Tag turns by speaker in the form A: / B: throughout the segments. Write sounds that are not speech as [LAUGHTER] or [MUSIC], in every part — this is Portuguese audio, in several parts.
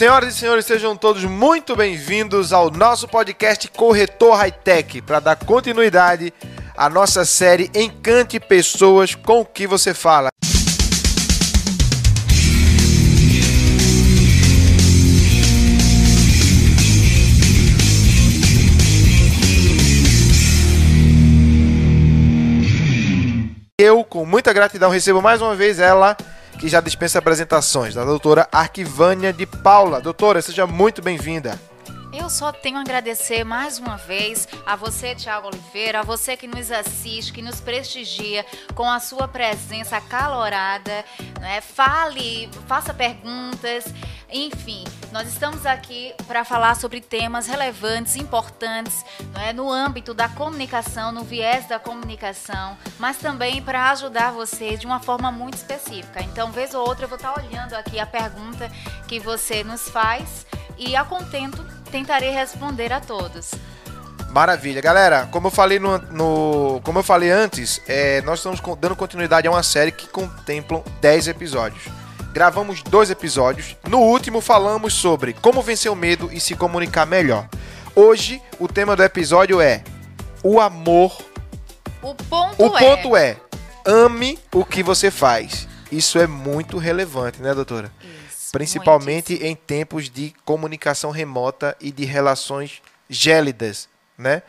A: Senhoras e senhores, sejam todos muito bem-vindos ao nosso podcast Corretor High Tech, para dar continuidade à nossa série Encante Pessoas com o que você fala. Eu, com muita gratidão, recebo mais uma vez ela, que já dispensa apresentações, da doutora Arquivânia de Paula. Doutora, seja muito bem-vinda.
B: Eu só tenho a agradecer mais uma vez a você, Tiago Oliveira, a você que nos assiste, que nos prestigia com a sua presença calorada. Né? Fale, faça perguntas, enfim, nós estamos aqui para falar sobre temas relevantes, importantes, é? no âmbito da comunicação, no viés da comunicação, mas também para ajudar você de uma forma muito específica. Então, vez ou outra, eu vou estar olhando aqui a pergunta que você nos faz e, a contento, tentarei responder a todos.
A: Maravilha, galera. Como eu falei no, no como eu falei antes, é, nós estamos dando continuidade a uma série que contemplam 10 episódios. Gravamos dois episódios. No último falamos sobre como vencer o medo e se comunicar melhor. Hoje o tema do episódio é o amor.
B: O ponto,
A: o ponto é, é ame o que você faz. Isso é muito relevante, né, doutora? principalmente em tempos de comunicação remota e de relações gélidas, né?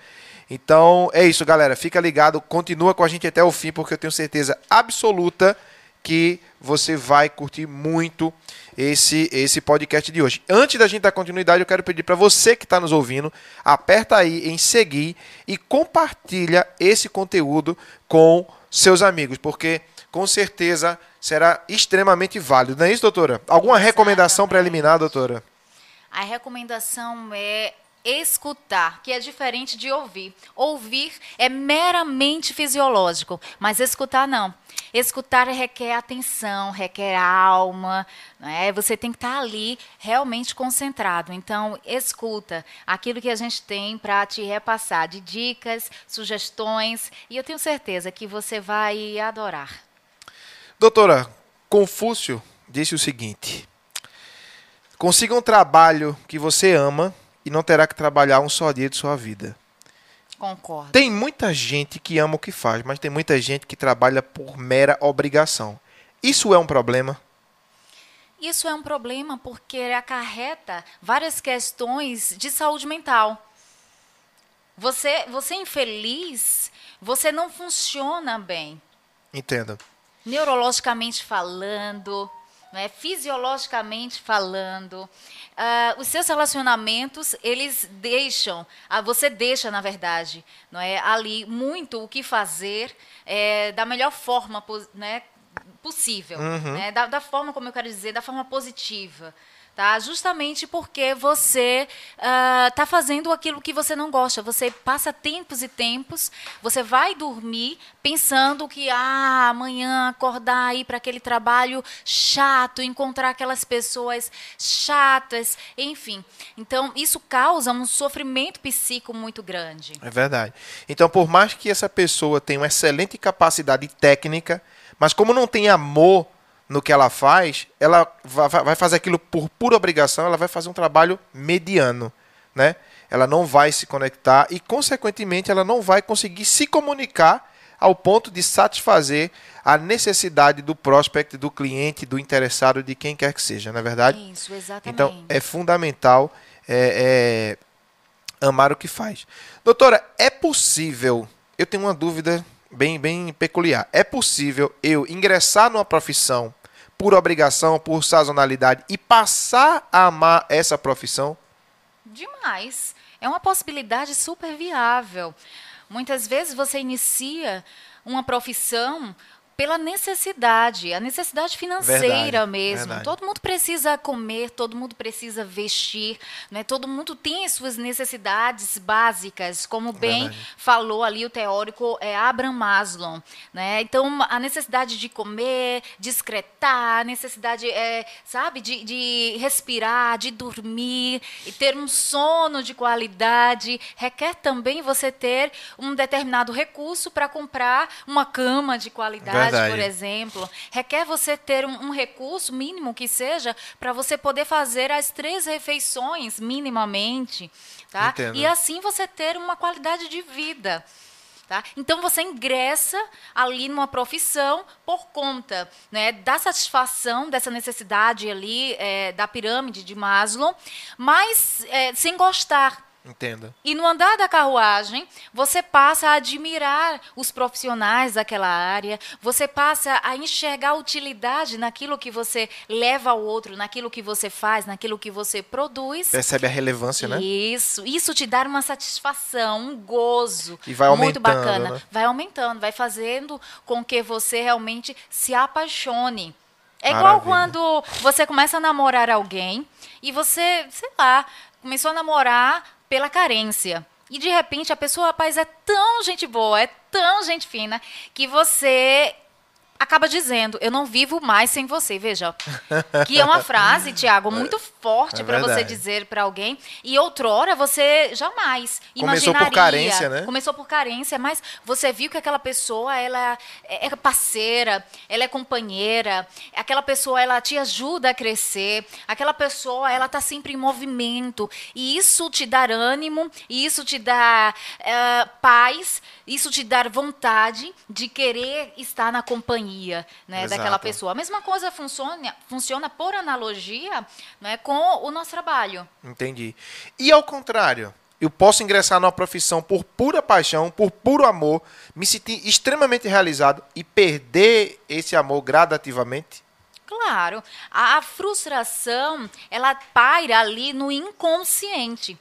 A: Então é isso, galera. Fica ligado, continua com a gente até o fim, porque eu tenho certeza absoluta que você vai curtir muito esse esse podcast de hoje. Antes da gente dar continuidade, eu quero pedir para você que está nos ouvindo, aperta aí em seguir e compartilha esse conteúdo com seus amigos, porque com certeza será extremamente válido. Não é isso, doutora? Alguma Exatamente. recomendação preliminar, doutora?
B: A recomendação é escutar, que é diferente de ouvir. Ouvir é meramente fisiológico, mas escutar não. Escutar requer atenção, requer alma, né? você tem que estar ali realmente concentrado. Então, escuta aquilo que a gente tem para te repassar de dicas, sugestões, e eu tenho certeza que você vai adorar.
A: Doutora, Confúcio disse o seguinte: consiga um trabalho que você ama e não terá que trabalhar um só dia de sua vida.
B: Concordo.
A: Tem muita gente que ama o que faz, mas tem muita gente que trabalha por mera obrigação. Isso é um problema?
B: Isso é um problema porque acarreta várias questões de saúde mental. Você, você infeliz, você não funciona bem.
A: Entendo
B: neurologicamente falando, né, fisiologicamente falando. Uh, os seus relacionamentos, eles deixam, uh, você deixa, na verdade, não é, ali muito o que fazer é, da melhor forma né, possível, uhum. né, da, da forma, como eu quero dizer, da forma positiva tá? Justamente porque você está ah, uh, fazendo aquilo que você não gosta. Você passa tempos e tempos, você vai dormir pensando que ah, amanhã acordar aí para aquele trabalho chato, encontrar aquelas pessoas chatas, enfim. Então isso causa um sofrimento psíquico muito grande.
A: É verdade. Então por mais que essa pessoa tenha uma excelente capacidade técnica, mas como não tem amor no que ela faz, ela vai fazer aquilo por pura obrigação, ela vai fazer um trabalho mediano, né? Ela não vai se conectar e, consequentemente, ela não vai conseguir se comunicar ao ponto de satisfazer a necessidade do prospect, do cliente, do interessado, de quem quer que seja, não é verdade?
B: Isso, exatamente.
A: Então, é fundamental é, é, amar o que faz. Doutora, é possível, eu tenho uma dúvida bem, bem peculiar, é possível eu ingressar numa profissão por obrigação, por sazonalidade e passar a amar essa profissão?
B: Demais. É uma possibilidade super viável. Muitas vezes você inicia uma profissão pela necessidade, a necessidade financeira verdade, mesmo. Verdade. Todo mundo precisa comer, todo mundo precisa vestir, né? todo mundo tem as suas necessidades básicas, como bem verdade. falou ali o teórico é, Abraham Maslow. Né? Então, a necessidade de comer, de excretar, a necessidade, é, sabe, de, de respirar, de dormir e ter um sono de qualidade, requer também você ter um determinado recurso para comprar uma cama de qualidade por exemplo, requer você ter um, um recurso mínimo que seja para você poder fazer as três refeições minimamente, tá?
A: Entendo.
B: E assim você ter uma qualidade de vida. Tá? Então você ingressa ali numa profissão por conta né, da satisfação dessa necessidade ali é, da pirâmide de Maslow, mas é, sem gostar.
A: Entenda.
B: E no andar da carruagem, você passa a admirar os profissionais daquela área, você passa a enxergar utilidade naquilo que você leva ao outro, naquilo que você faz, naquilo que você produz.
A: Percebe a relevância, né?
B: Isso, isso te dá uma satisfação, um gozo
A: E vai
B: muito
A: aumentando,
B: bacana.
A: né?
B: Vai aumentando, vai fazendo com que você realmente se apaixone. É
A: Maravilha.
B: igual quando você começa a namorar alguém e você, sei lá, começou a namorar pela carência. E de repente a pessoa, rapaz, é tão gente boa, é tão gente fina, que você acaba dizendo, eu não vivo mais sem você, veja. Que é uma frase, Tiago, muito forte
A: É
B: para você dizer para alguém. E outrora você jamais
A: Começou por
B: imaginaria.
A: carência, né?
B: Começou por carência, mas você viu que aquela pessoa, ela é é parceira, ela é companheira, aquela pessoa, ela te ajuda a crescer, aquela pessoa, ela tá sempre em movimento, e isso te dá ânimo, e isso te dá eh, paz, isso te dá vontade de querer estar na companhia né, daquela pessoa. A mesma coisa funciona, funciona por analogia né, com o nosso trabalho.
A: Entendi. E ao contrário, eu posso ingressar numa profissão por pura paixão, por puro amor, me sentir extremamente realizado e perder esse amor gradativamente?
B: Claro, a, a frustração, ela paira ali no inconsciente.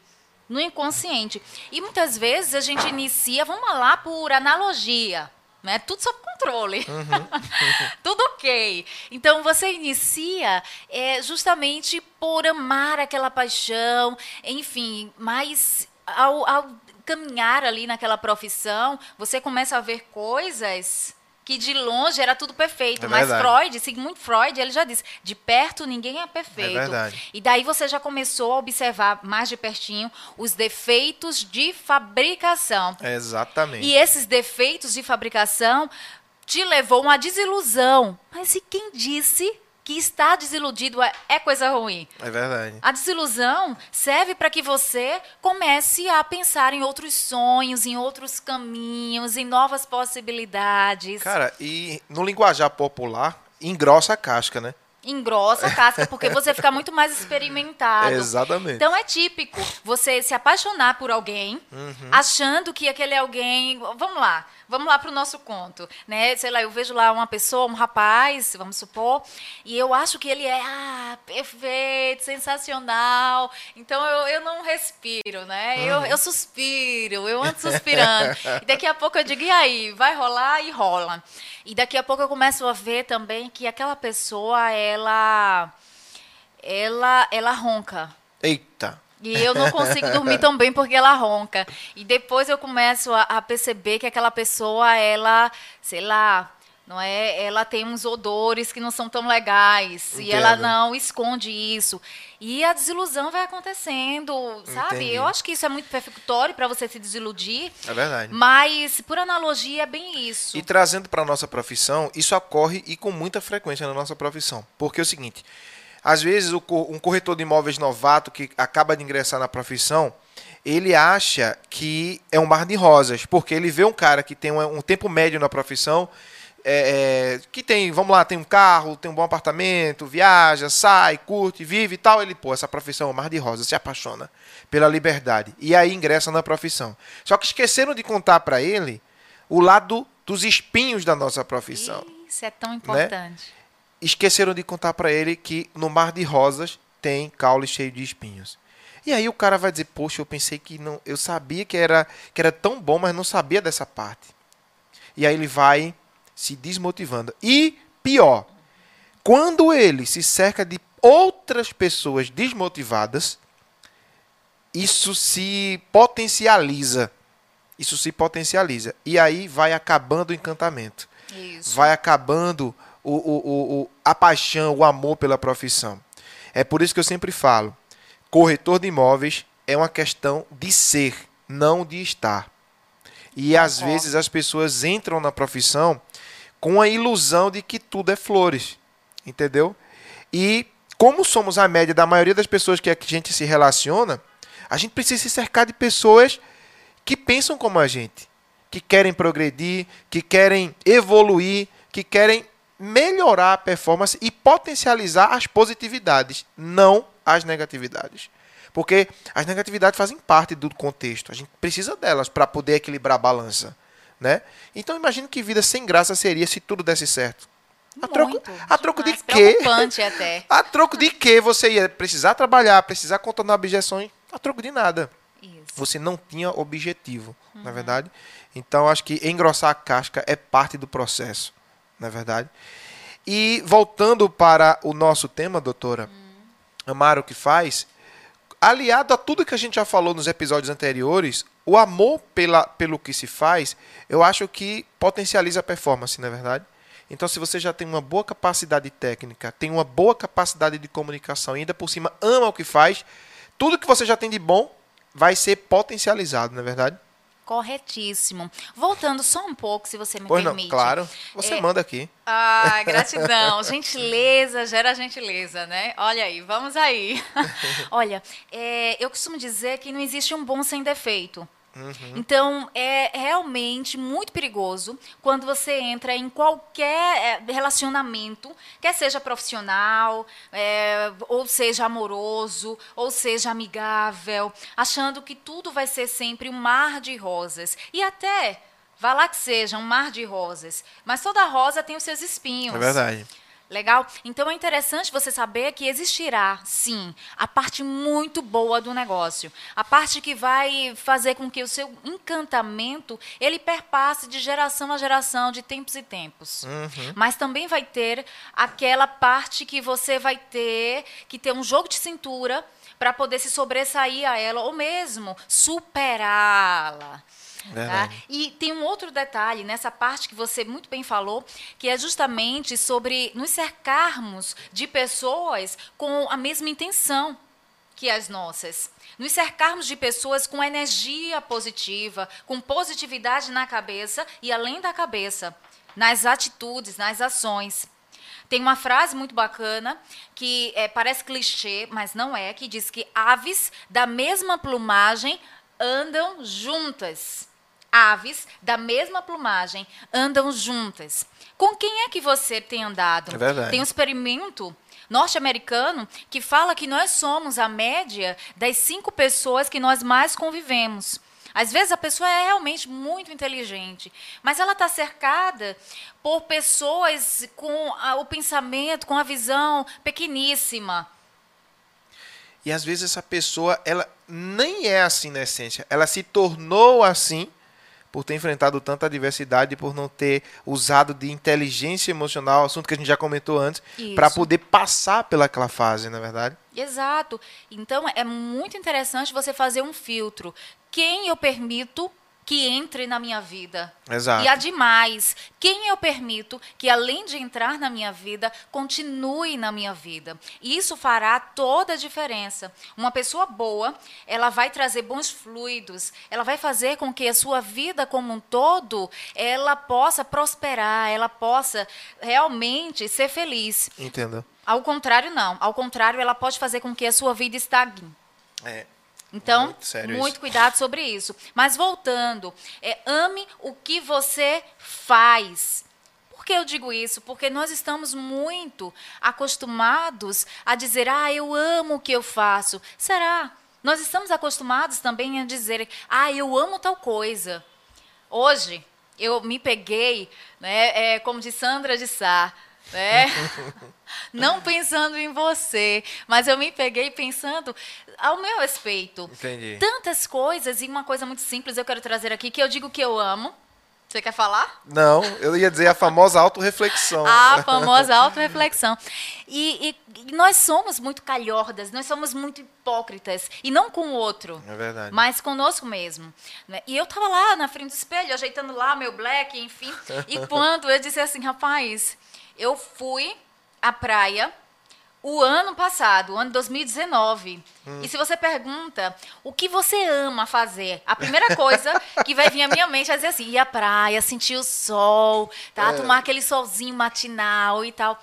B: No inconsciente. E muitas vezes a gente inicia, vamos lá, por analogia. Né? Tudo sob controle. [LAUGHS] Tudo ok. Então você inicia é, justamente por amar aquela paixão, enfim, mas ao, ao caminhar ali naquela profissão, você começa a ver coisas que de longe era tudo perfeito.
A: É
B: mas. Freud, Sigmund Freud, ele já disse, de perto ninguém é perfeito.
A: É verdade.
B: E daí você já começou a observar mais de pertinho os defeitos de fabricação.
A: Exatamente.
B: E esses defeitos de fabricação te levou a uma desilusão. Mas e quem disse que estar desiludido é, é coisa ruim?
A: É verdade.
B: A desilusão serve para que você comece a pensar em outros sonhos, em outros caminhos, em novas possibilidades.
A: Cara, e no linguajar popular, engrossa a casca, né?
B: Engrossa a casca, porque [LAUGHS] você fica muito mais experimentado.
A: Exatamente.
B: Então é típico você se apaixonar por alguém,
A: Uhum.
B: achando que aquele alguém. Vamos lá, vamos lá para o nosso conto. Né? Sei lá, eu vejo lá uma pessoa, um rapaz, vamos supor, e eu acho que ele é ah, perfeito, sensacional. Então eu, eu não respiro, né?
A: Uhum.
B: Eu, eu suspiro, eu ando suspirando. [LAUGHS] e daqui a pouco eu digo, e aí? Vai rolar e rola. E daqui a pouco eu começo a ver também que aquela pessoa, ela. Ela, ela ronca.
A: Eita.
B: E eu não consigo dormir tão bem porque ela ronca. E depois eu começo a, a perceber que aquela pessoa, ela, sei lá, não é? Ela tem uns odores que não são tão legais. E ela
A: Entendo.
B: não esconde isso. E a desilusão vai acontecendo, sabe?
A: Entendi.
B: Eu acho que isso é muito perfunctório para você se desiludir.
A: É verdade.
B: Mas, por analogia, é bem isso.
A: E trazendo para a nossa profissão, isso ocorre e com muita frequência na nossa profissão. Porque é o seguinte, às vezes um corretor de imóveis novato que acaba de ingressar na profissão, ele acha que é um mar de rosas, porque ele vê um cara que tem um, tempo médio na profissão, é, é, que tem, vamos lá, tem um carro, tem um bom apartamento, viaja, sai, curte, vive e tal. Ele, pô, essa profissão é um mar de rosas, se apaixona pela liberdade. E aí ingressa na profissão. Só que esqueceram de contar para ele o lado dos espinhos da nossa profissão.
B: Isso é tão importante.
A: Esqueceram de contar para ele que no mar de rosas tem caule cheio de espinhos. E aí o cara vai dizer: "Poxa, eu pensei que não, eu sabia que era que era tão bom, mas não sabia dessa parte". E aí ele vai se desmotivando. E pior, quando ele se cerca de outras pessoas desmotivadas, isso se potencializa. Isso se potencializa. E aí vai acabando o encantamento
B: Isso.
A: vai acabando o, o, o, a paixão, o amor pela profissão. É por isso que eu sempre falo: corretor de imóveis é uma questão de ser, não de estar. E às
B: Concordo.
A: vezes as pessoas entram na profissão com a ilusão de que tudo é flores, entendeu? E como somos a média da maioria das pessoas que a gente se relaciona, a gente precisa se cercar de pessoas que pensam como a gente, que querem progredir, que querem evoluir, que querem melhorar a performance e potencializar as positividades, não as negatividades. Porque as negatividades fazem parte do contexto. A gente precisa delas para poder equilibrar a balança. Né? Então imagine que vida sem graça seria se tudo desse certo. A troco,
B: Muito,
A: a troco de quê?
B: até. [LAUGHS]
A: A troco de quê você ia precisar trabalhar, precisar contornar objeções? A troco de nada.
B: Isso.
A: Você não tinha objetivo, na verdade. Então acho que engrossar a casca é parte do processo, na verdade. E voltando para o nosso tema, doutora, amar o que faz, aliado a tudo que a gente já falou nos episódios anteriores, o amor pela, pelo que se faz, eu acho que potencializa a performance, não é verdade? Então, se você já tem uma boa capacidade técnica, tem uma boa capacidade de comunicação e ainda por cima ama o que faz, tudo que você já tem de bom vai ser potencializado, não é verdade?
B: Corretíssimo. Voltando só um pouco, se você me
A: Pois não,
B: permite.
A: claro. Você
B: É,
A: manda aqui.
B: Ah, [LAUGHS] gratidão. Gentileza gera gentileza, né? Olha aí, vamos aí. [LAUGHS] Olha, é, eu costumo dizer que não existe um bom sem defeito. Então, é realmente muito perigoso quando você entra em qualquer é, relacionamento, quer seja profissional, é, ou seja amoroso, ou seja amigável, achando que tudo vai ser sempre um mar de rosas. E até, vá lá que seja um mar de rosas, mas toda rosa tem os seus espinhos.
A: É verdade.
B: Legal? Então é interessante você saber que existirá, sim, a parte muito boa do negócio. A parte que vai fazer com que o seu encantamento ele perpasse de geração a geração, de tempos e tempos. Mas também vai ter aquela parte que você vai ter que ter um jogo de cintura para poder se sobressair a ela ou mesmo superá-la. Tá? E tem um outro detalhe nessa parte que você muito bem falou, que é justamente sobre nos cercarmos de pessoas com a mesma intenção que as nossas. Nos cercarmos de pessoas com energia positiva, com positividade na cabeça e além da cabeça, nas atitudes, nas ações. Tem uma frase muito bacana que é, parece clichê, mas não é, que diz que aves da mesma plumagem andam juntas. Aves da mesma plumagem andam juntas. Com quem é que você tem andado?
A: É verdade.
B: Tem um experimento norte-americano que fala que nós somos a média das cinco pessoas que nós mais convivemos. Às vezes a pessoa é realmente muito inteligente, mas ela está cercada por pessoas com a- o pensamento, com a visão pequeníssima.
A: E às vezes essa pessoa, ela nem é assim na essência. Ela se tornou assim por ter enfrentado tanta adversidade, por não ter usado de inteligência emocional, assunto que a gente já comentou antes, para poder passar pelaquela fase, na é verdade?
B: Exato. Então é muito interessante você fazer um filtro. Quem eu permito que entre na minha vida?
A: Exato.
B: E há demais. Quem eu permito que, além de entrar na minha vida, continue na minha vida? E isso fará toda a diferença. Uma pessoa boa, ela vai trazer bons fluidos, ela vai fazer com que a sua vida como um todo, ela possa prosperar, ela possa realmente ser feliz.
A: Entendeu?
B: Ao contrário, não. Ao contrário, ela pode fazer com que a sua vida estagne.
A: É.
B: Então,
A: Muito sério
B: muito
A: isso.
B: cuidado sobre isso. Mas voltando, é, ame o que você faz. Por que eu digo isso? Porque nós estamos muito acostumados a dizer, ah, eu amo o que eu faço. Será? Nós estamos acostumados também a dizer, ah, eu amo tal coisa. Hoje, eu me peguei, né, é, como de Sandra de Sá, né? [LAUGHS] Não pensando em você, mas eu me peguei pensando ao meu respeito.
A: Entendi.
B: Tantas coisas, e uma coisa muito simples eu quero trazer aqui, que eu digo que eu amo. Você quer falar?
A: Não, eu ia dizer a famosa autorreflexão. [LAUGHS]
B: A famosa autorreflexão. E, e, e nós somos muito calhordas, nós somos muito hipócritas. E não com o outro.
A: É verdade.
B: Mas conosco mesmo. né? E eu estava lá na frente do espelho, ajeitando lá meu black, enfim. [LAUGHS] E quando eu disse assim, rapaz, eu fui à praia o ano passado, o ano 2019. Hum. E se você pergunta o que você ama fazer, a primeira coisa [LAUGHS] que vai vir à minha mente é dizer assim: ir à praia, sentir o sol, tá? É. Tomar aquele solzinho matinal e tal.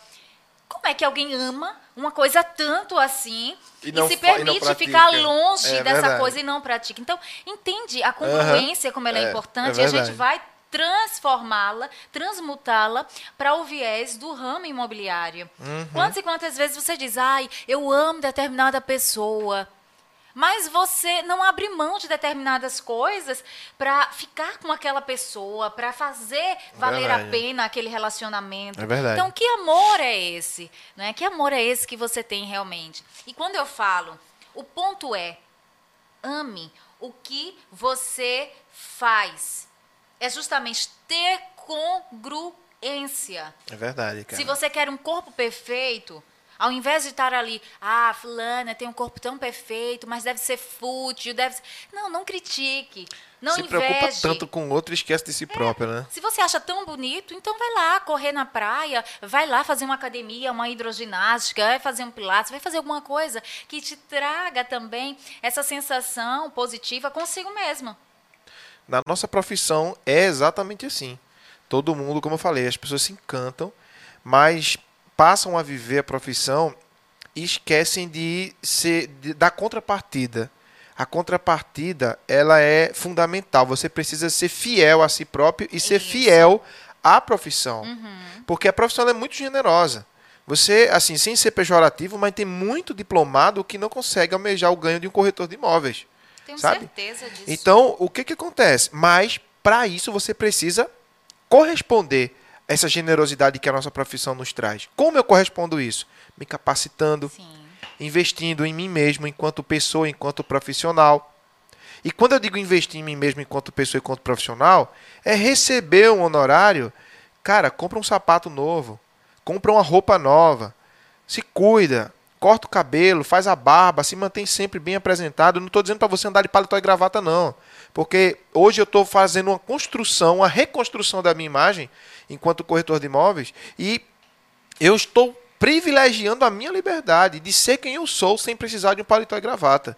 B: Como é que alguém ama uma coisa tanto assim e, e se permite e ficar longe é, dessa verdade. coisa e não pratica? Então, entende a congruência, como ela é, é importante, é e a gente vai transformá-la, transmutá-la para o viés do ramo imobiliário. Uhum. Quantas e quantas vezes você diz, ai, eu amo determinada pessoa, mas você não abre mão de determinadas coisas para ficar com aquela pessoa, para fazer valer verdade. a pena aquele relacionamento.
A: É verdade.
B: Então, que amor é esse? Não é? Que amor é esse que você tem realmente? E quando eu falo, o ponto é ame o que você faz é justamente ter congruência.
A: É verdade, cara.
B: Se você quer um corpo perfeito, ao invés de estar ali, ah, fulana tem um corpo tão perfeito, mas deve ser fútil, deve ser... Não, não critique. Não
A: Se
B: inveje.
A: preocupa tanto com o outro e esquece de si é, próprio, né?
B: Se você acha tão bonito, então vai lá correr na praia, vai lá fazer uma academia, uma hidroginástica, vai fazer um pilates, vai fazer alguma coisa que te traga também essa sensação positiva consigo mesmo.
A: Na nossa profissão é exatamente assim. Todo mundo, como eu falei, as pessoas se encantam, mas passam a viver a profissão e esquecem de ser de, da contrapartida. A contrapartida, ela é fundamental. Você precisa ser fiel a si próprio e ser Isso. fiel à profissão. Uhum. Porque a profissão é muito generosa. Você, assim, sem ser pejorativo, mas tem muito diplomado que não consegue almejar o ganho de um corretor de imóveis.
B: Tenho
A: sabe?
B: certeza disso.
A: Então, o que, que acontece? Mas, para isso, você precisa corresponder a essa generosidade que a nossa profissão nos traz. Como eu correspondo isso? Me capacitando, Sim. investindo em mim mesmo enquanto pessoa, enquanto profissional. E quando eu digo investir em mim mesmo enquanto pessoa, enquanto profissional, é receber um honorário. Cara, compra um sapato novo, compra uma roupa nova, se cuida, corta o cabelo, faz a barba, se mantém sempre bem apresentado. Não estou dizendo para você andar de paletó e gravata, não. Porque hoje eu estou fazendo uma construção, uma reconstrução da minha imagem enquanto corretor de imóveis e eu estou privilegiando a minha liberdade de ser quem eu sou sem precisar de um paletó e gravata.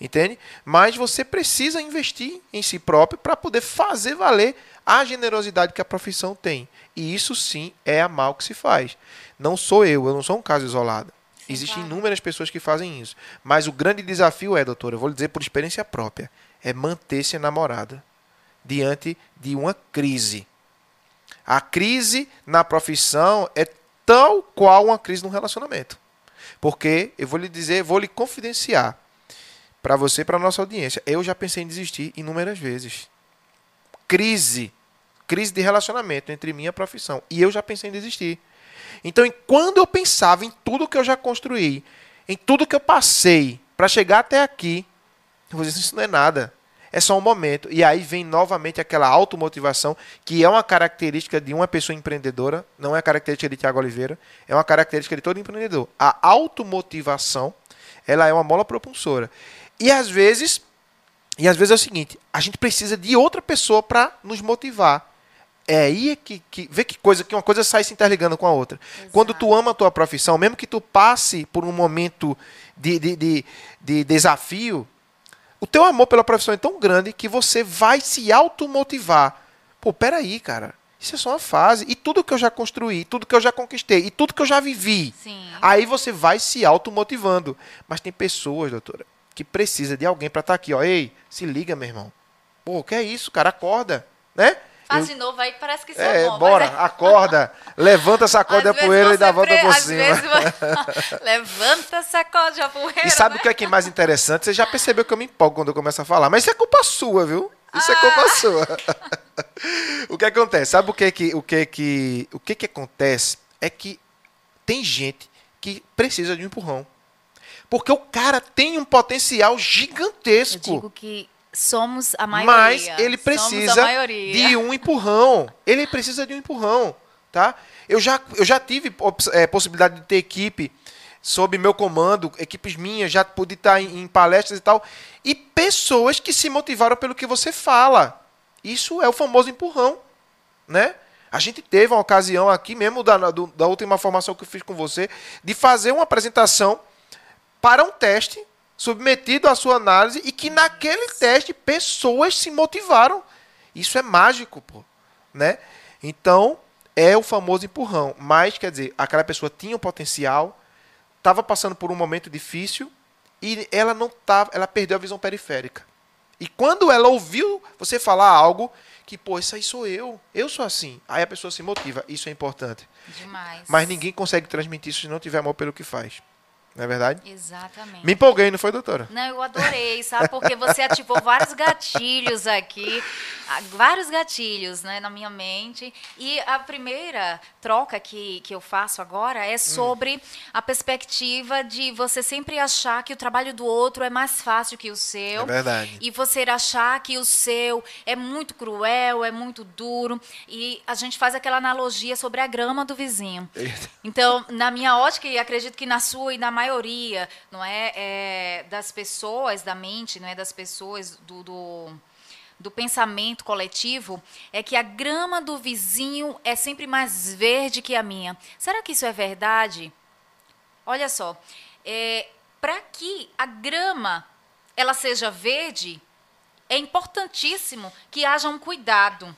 A: Entende? Mas você precisa investir em si próprio para poder fazer valer a generosidade que a profissão tem. E isso sim é a mal que se faz. Não sou eu, eu não sou um caso isolado. Existem inúmeras pessoas que fazem isso. Mas o grande desafio é, doutora, eu vou lhe dizer por experiência própria, é manter-se namorada diante de uma crise. A crise na profissão é tal qual uma crise no relacionamento. Porque eu vou lhe dizer, vou lhe confidenciar para você e para nossa audiência. Eu já pensei em desistir inúmeras vezes. Crise, crise de relacionamento entre minha profissão e eu já pensei em desistir. Então, quando eu pensava em tudo que eu já construí, em tudo que eu passei para chegar até aqui, eu vou dizer, isso não é nada. É só um momento. E aí vem novamente aquela automotivação, que é uma característica de uma pessoa empreendedora, não é característica de Tiago Oliveira, é uma característica de todo empreendedor. A automotivação, ela é uma mola propulsora. E às vezes, e às vezes é o seguinte, a gente precisa de outra pessoa para nos motivar. É aí que, que vê que coisa que uma coisa sai se interligando com a outra. Exato. Quando tu ama a tua profissão, mesmo que tu passe por um momento de, de, de, de desafio, o teu amor pela profissão é tão grande que você vai se automotivar. Pô, peraí, cara. Isso é só uma fase. E tudo que eu já construí, tudo que eu já conquistei, e tudo que eu já vivi. Sim. Aí você vai se automotivando. Mas tem pessoas, doutora, que precisa de alguém para estar tá aqui, ó. Ei, se liga, meu irmão. Pô, que é isso, cara? Acorda, né?
B: Faz eu... de novo aí, parece que isso
A: é, é bom. Bora, mas... acorda. Levanta, sacode a poeira e dá a volta por cima. Vezes... [LAUGHS]
B: Levanta, sacode a poeira.
A: E sabe
B: né?
A: o que é que é mais interessante? Você já percebeu que eu me empolgo quando eu começo a falar. Mas isso é culpa sua, viu? Isso é ah. é culpa sua. [LAUGHS] o que acontece? Sabe o que que o que que o que que acontece é que tem gente que precisa de um empurrão. Porque o cara tem um potencial gigantesco.
B: Eu digo que somos a maioria.
A: Mas ele precisa de um empurrão. Ele precisa de um empurrão, tá? Eu já, eu já tive é, possibilidade de ter equipe sob meu comando, equipes minhas, já pude estar em, em palestras e tal, e pessoas que se motivaram pelo que você fala. Isso é o famoso empurrão, né? A gente teve uma ocasião aqui, mesmo da, da última formação que eu fiz com você, de fazer uma apresentação para um teste submetido à sua análise e que naquele teste pessoas se motivaram. Isso é mágico, pô, né? Então, é o famoso empurrão. Mas, quer dizer, aquela pessoa tinha um potencial, estava passando por um momento difícil e ela não tava, ela perdeu a visão periférica. E quando ela ouviu você falar algo que, pô, isso aí sou eu, eu sou assim, aí a pessoa se motiva, isso é importante.
B: Demais.
A: Mas ninguém consegue transmitir isso se não tiver amor pelo que faz. Não é verdade?
B: Exatamente.
A: Me empolguei, não foi, doutora?
B: Não, eu adorei, sabe? Porque você ativou vários gatilhos aqui, vários gatilhos né, na minha mente. E a primeira troca que, que eu faço agora é sobre hum. a perspectiva de você sempre achar que o trabalho do outro é mais fácil que o seu.
A: É verdade.
B: E você achar que o seu é muito cruel, é muito duro. E a gente faz aquela analogia sobre a grama do vizinho. Então, na minha ótica, e acredito que na sua e na maioria, não é, é das pessoas da mente, não é das pessoas do, do do pensamento coletivo é que a grama do vizinho é sempre mais verde que a minha. Será que isso é verdade? Olha só, é, para que a grama ela seja verde, é importantíssimo que haja um cuidado.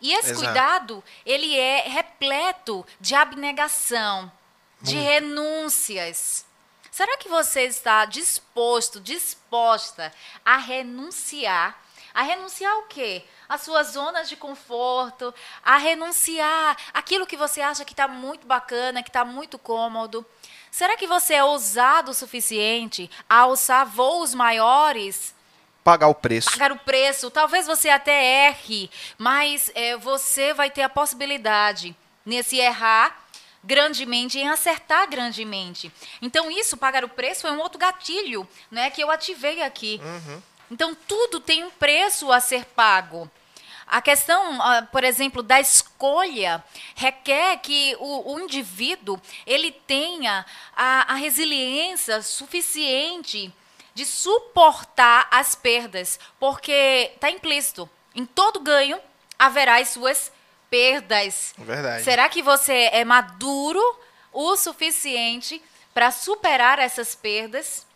B: E esse Exato. cuidado, ele é repleto de abnegação, de renúncias. Será que você está disposto, disposta a renunciar? A renunciar o quê? As suas zonas de conforto, a renunciar aquilo que você acha que está muito bacana, que está muito cômodo. Será que você é ousado o suficiente a alçar voos maiores?
A: pagar o preço.
B: Pagar o preço. Talvez você até erre, mas é, você vai ter a possibilidade, nesse errar grandemente, em acertar grandemente. Então, isso, pagar o preço, é um outro gatilho né, que eu ativei aqui.
A: Uhum.
B: Então, tudo tem um preço a ser pago. A questão, ah, por exemplo, da escolha requer que o, o indivíduo ele tenha a, a resiliência suficiente de suportar as perdas, porque está implícito. Em todo ganho haverá as suas perdas.
A: Verdade.
B: Será que você é maduro o suficiente para superar essas perdas?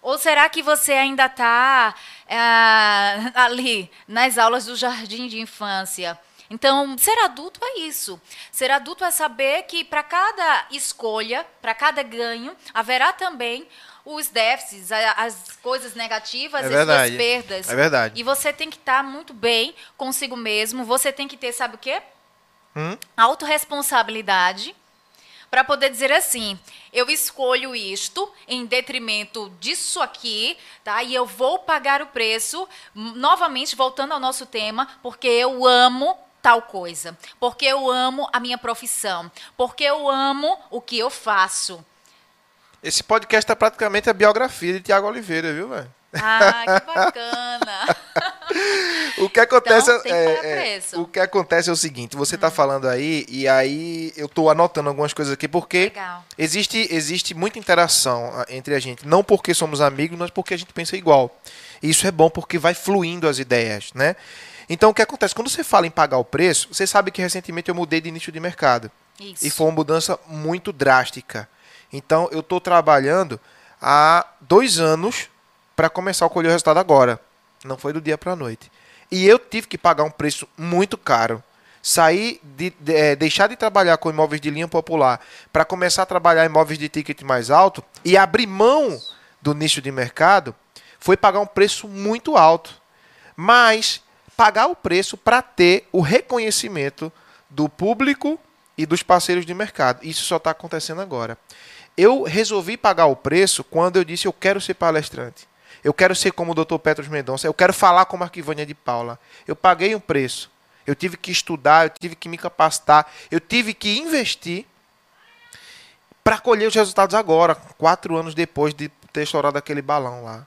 B: Ou será que você ainda está ah, ali nas aulas do jardim de infância? Então, ser adulto é isso. Ser adulto é saber que para cada escolha, para cada ganho, haverá também os déficits, as coisas negativas, é as suas perdas.
A: É verdade.
B: E você tem que estar tá muito bem consigo mesmo. Você tem que ter, sabe o quê?
A: Hum?
B: Autoresponsabilidade para poder dizer assim: eu escolho isto em detrimento disso aqui, tá? E eu vou pagar o preço, novamente voltando ao nosso tema, porque eu amo tal coisa, porque eu amo a minha profissão, porque eu amo o que eu faço.
A: Esse podcast é praticamente a biografia de Tiago Oliveira, viu, velho?
B: Ah, que bacana! [LAUGHS]
A: o que acontece então, é, é o que acontece é o seguinte, você está hum. falando aí e aí eu estou anotando algumas coisas aqui porque
B: Legal.
A: existe existe muita interação ah, entre a gente, não porque somos amigos, mas porque a gente pensa igual. E isso é bom porque vai fluindo as ideias, né? Então o que acontece quando você fala em pagar o preço, você sabe que recentemente eu mudei de nicho de mercado.
B: Isso.
A: E foi uma mudança muito drástica. Então eu estou trabalhando há dois anos para começar a colher o resultado agora. Não foi do dia para a noite. E eu tive que pagar um preço muito caro. Sair de, de é, deixar de trabalhar com imóveis de linha popular para começar a trabalhar imóveis de ticket mais alto e abrir mão do nicho de mercado foi pagar um preço muito alto. Mas pagar o preço para ter o reconhecimento do público e dos parceiros de mercado. Isso só está acontecendo agora. Eu resolvi pagar o preço quando eu disse eu quero ser palestrante. Eu quero ser como o Dr. Petros Mendonça. Eu quero falar como a Arquivânia de Paula. Eu paguei um preço. Eu tive que estudar, eu tive que me capacitar, eu tive que investir para colher os resultados agora, quatro anos depois de ter estourado aquele balão lá.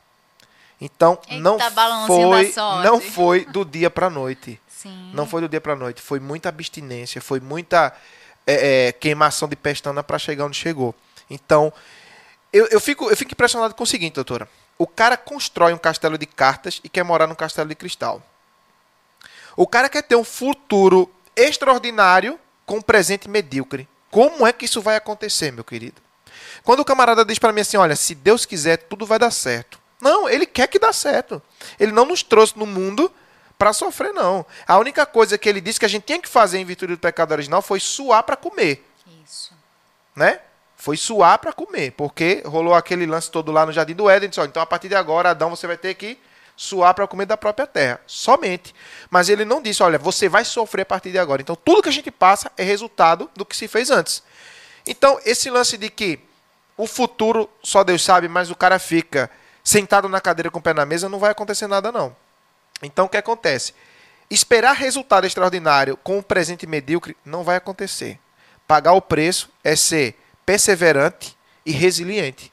A: Então Eita, não foi, não foi do dia para noite.
B: Sim.
A: Não foi do dia para noite. Foi muita abstinência, foi muita é, é, queimação de pestana para chegar onde chegou. Então eu, eu, fico, eu fico impressionado com o seguinte, doutora. O cara constrói um castelo de cartas e quer morar num castelo de cristal. O cara quer ter um futuro extraordinário com um presente medíocre. Como é que isso vai acontecer, meu querido? Quando o camarada diz para mim assim, olha, se Deus quiser, tudo vai dar certo. Não, ele quer que dá certo. Ele não nos trouxe no mundo para sofrer, não. A única coisa que ele disse que a gente tinha que fazer em virtude do pecado original foi suar para comer. Isso. Né? Foi suar para comer, porque rolou aquele lance todo lá no Jardim do Éden. Então, a partir de agora, Adão, você vai ter que suar para comer da própria terra. Somente. Mas ele não disse, olha, você vai sofrer a partir de agora. Então, tudo que a gente passa é resultado do que se fez antes. Então, esse lance de que o futuro só Deus sabe, mas o cara fica sentado na cadeira com o pé na mesa, não vai acontecer nada, não. Então o que acontece? Esperar resultado extraordinário com um presente medíocre não vai acontecer. Pagar o preço é ser perseverante e resiliente.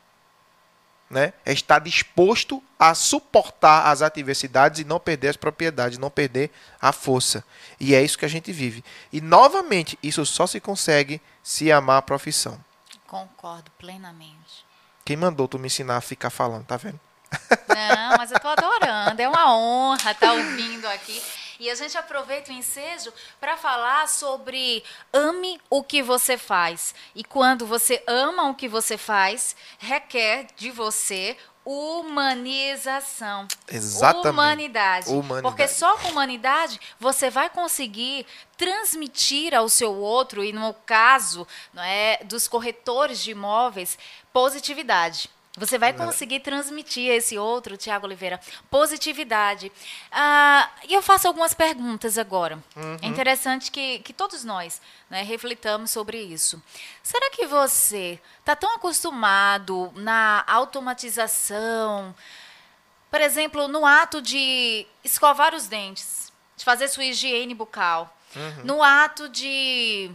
A: Né? É estar disposto a suportar as adversidades e não perder as propriedades, não perder a força. E é isso que a gente vive. E novamente, isso só se consegue se amar a profissão.
B: Concordo plenamente.
A: Quem mandou tu me ensinar a ficar falando, tá vendo?
B: Não, mas eu tô adorando. É uma honra estar tá ouvindo aqui. E a gente aproveita o ensejo para falar sobre ame o que você faz. E quando você ama o que você faz, requer de você humanização.
A: Exatamente.
B: Humanidade. humanidade. Porque só com humanidade você vai conseguir transmitir ao seu outro, e no caso não é, dos corretores de imóveis, positividade. Você vai conseguir transmitir a esse outro, Tiago Oliveira, positividade. Ah, e eu faço algumas perguntas agora. Uhum. É interessante que, que todos nós né, reflitamos sobre isso. Será que você está tão acostumado na automatização, por exemplo, no ato de escovar os dentes, de fazer sua higiene bucal, uhum. no ato de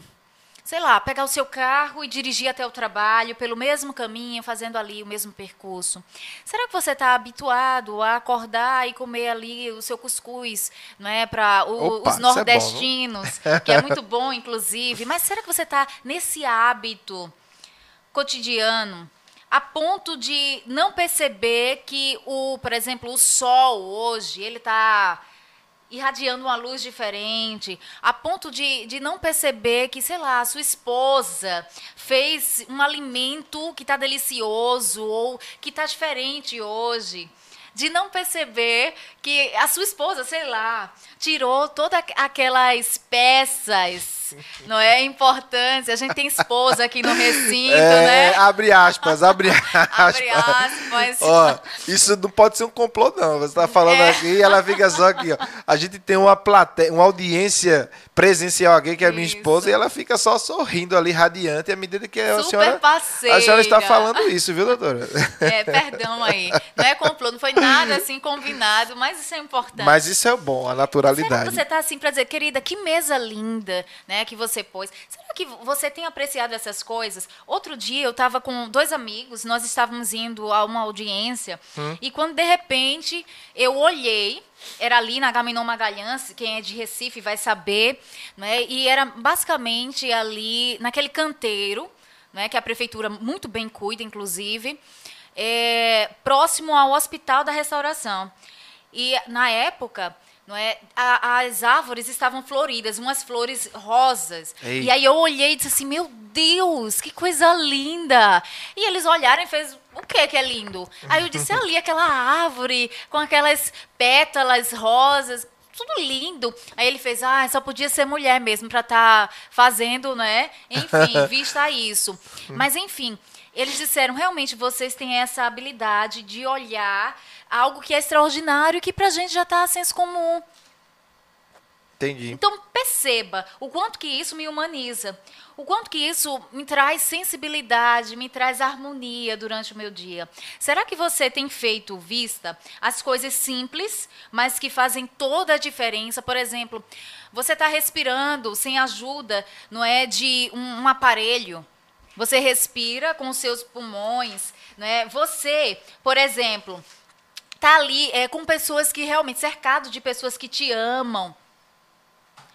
B: sei lá, pegar o seu carro e dirigir até o trabalho pelo mesmo caminho, fazendo ali o mesmo percurso. Será que você está habituado a acordar e comer ali o seu cuscuz, não é, para os nordestinos, é bom, que é muito [LAUGHS] bom, inclusive. Mas será que você está nesse hábito cotidiano? a ponto de não perceber que o, por exemplo, o sol hoje, ele está irradiando uma luz diferente, a ponto de, de não perceber que, sei lá, sua esposa fez um alimento que está delicioso ou que está diferente hoje. De não perceber que a sua esposa, sei lá, tirou todas aquelas peças não é importante. A gente tem esposa aqui no recinto, é, né?
A: Abre aspas, abre [LAUGHS] aspas.
B: abre aspas.
A: Ó, isso não pode ser um complô, não. Você está falando é. aqui e ela fica só aqui, ó. A gente tem uma plateia, uma audiência presencial aqui, que é a minha esposa, e ela fica só sorrindo ali, radiante, à medida que a senhora,
B: parceira.
A: a senhora está falando isso, viu, doutora?
B: É, perdão aí. Não é complô, não foi nada assim combinado, mas isso é importante.
A: Mas isso é bom, a naturalidade. Será
B: que você está assim para dizer, querida, que mesa linda, né? Que você pôs. Será que você tem apreciado essas coisas? Outro dia eu estava com dois amigos, nós estávamos indo a uma audiência hum. e quando de repente eu olhei, era ali na Gaminon Magalhães, quem é de Recife vai saber, né? E era basicamente ali naquele canteiro, né? Que a prefeitura muito bem cuida, inclusive, é, próximo ao Hospital da Restauração. E na época não é? A, as árvores estavam floridas, umas flores rosas. Ei. E aí eu olhei e disse assim: Meu Deus, que coisa linda! E eles olharam e fez o que que é lindo? Aí eu disse ali aquela árvore com aquelas pétalas rosas, tudo lindo. Aí ele fez, ah, só podia ser mulher mesmo para estar tá fazendo, né? Enfim, [LAUGHS] vista isso. Mas enfim, eles disseram realmente vocês têm essa habilidade de olhar algo que é extraordinário e que para a gente já está a senso comum.
A: Entendi.
B: Então perceba o quanto que isso me humaniza, o quanto que isso me traz sensibilidade, me traz harmonia durante o meu dia. Será que você tem feito vista as coisas simples, mas que fazem toda a diferença? Por exemplo, você está respirando sem ajuda, não é, de um, um aparelho. Você respira com os seus pulmões, não é? Você, por exemplo, tá ali é, com pessoas que realmente, cercado de pessoas que te amam.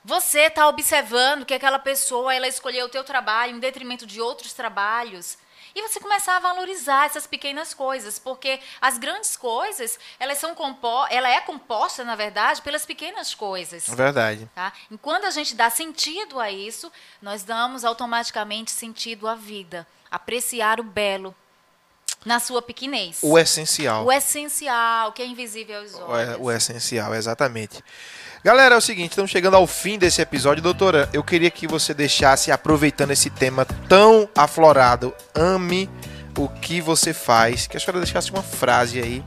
B: Você está observando que aquela pessoa ela escolheu o teu trabalho em detrimento de outros trabalhos. E você começar a valorizar essas pequenas coisas, porque as grandes coisas, elas são compo ela é composta, na verdade, pelas pequenas coisas.
A: É verdade.
B: Tá? E quando a gente dá sentido a isso, nós damos automaticamente sentido à vida. Apreciar o belo na sua pequenez.
A: O essencial.
B: O essencial, que é invisível aos olhos.
A: O, o essencial, exatamente. Galera, é o seguinte, estamos chegando ao fim desse episódio. Doutora, eu queria que você deixasse, aproveitando esse tema tão aflorado, ame o que você faz, que a senhora deixasse uma frase aí,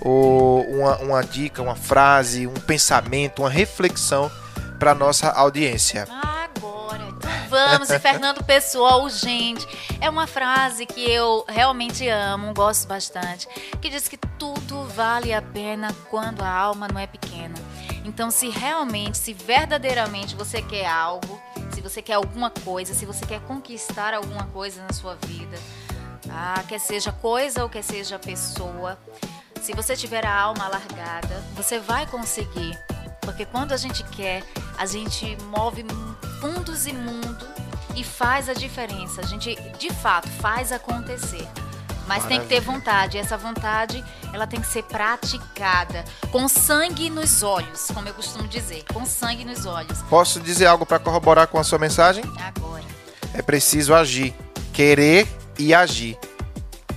A: ou uma, uma dica, uma frase, um pensamento, uma reflexão para nossa audiência.
B: Então vamos, e Fernando Pessoa, gente. É uma frase que eu realmente amo, gosto bastante, que diz que tudo vale a pena quando a alma não é pequena. Então, se realmente, se verdadeiramente você quer algo, se você quer alguma coisa, se você quer conquistar alguma coisa na sua vida, ah, quer seja coisa ou quer seja pessoa, se você tiver a alma alargada, você vai conseguir. Porque quando a gente quer, a gente move fundos e mundo e faz a diferença. A gente, de fato, faz acontecer. Mas Maravilha. tem que ter vontade. E essa vontade, ela tem que ser praticada com sangue nos olhos, como eu costumo dizer, com sangue nos olhos.
A: Posso dizer algo para corroborar com a sua mensagem?
B: Agora.
A: É preciso agir, querer e agir.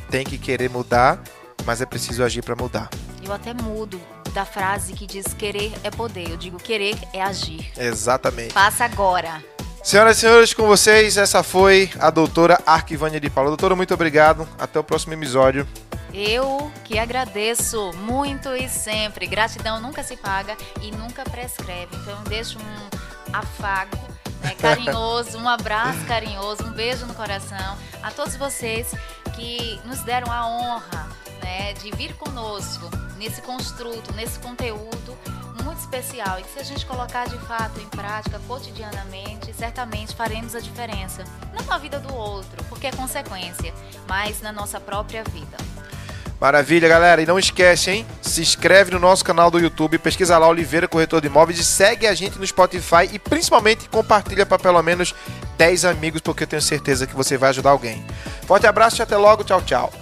A: Tem que querer mudar, mas é preciso agir para mudar.
B: Eu até mudo da frase que diz querer é poder. Eu digo querer é agir.
A: Exatamente.
B: Faça agora.
A: Senhoras e senhores, com vocês, essa foi a doutora Arquivânia de Paula. Doutora, muito obrigado. Até o próximo episódio.
B: Eu que agradeço muito e sempre. Gratidão nunca se paga e nunca prescreve. Então, deixo um afago né, [LAUGHS] carinhoso, um abraço carinhoso, um beijo no coração a todos vocês que nos deram a honra né, de vir conosco nesse construto, nesse conteúdo muito especial e que se a gente colocar de fato em prática cotidianamente, certamente faremos a diferença. Não na vida do outro, porque é consequência, mas na nossa própria vida.
A: Maravilha, galera. E não esquece, hein? Se inscreve no nosso canal do YouTube, pesquisa lá Oliveira Corretor de Imóveis e segue a gente no Spotify e principalmente compartilha para pelo menos 10 amigos, porque eu tenho certeza que você vai ajudar alguém. Forte abraço e até logo. Tchau, tchau.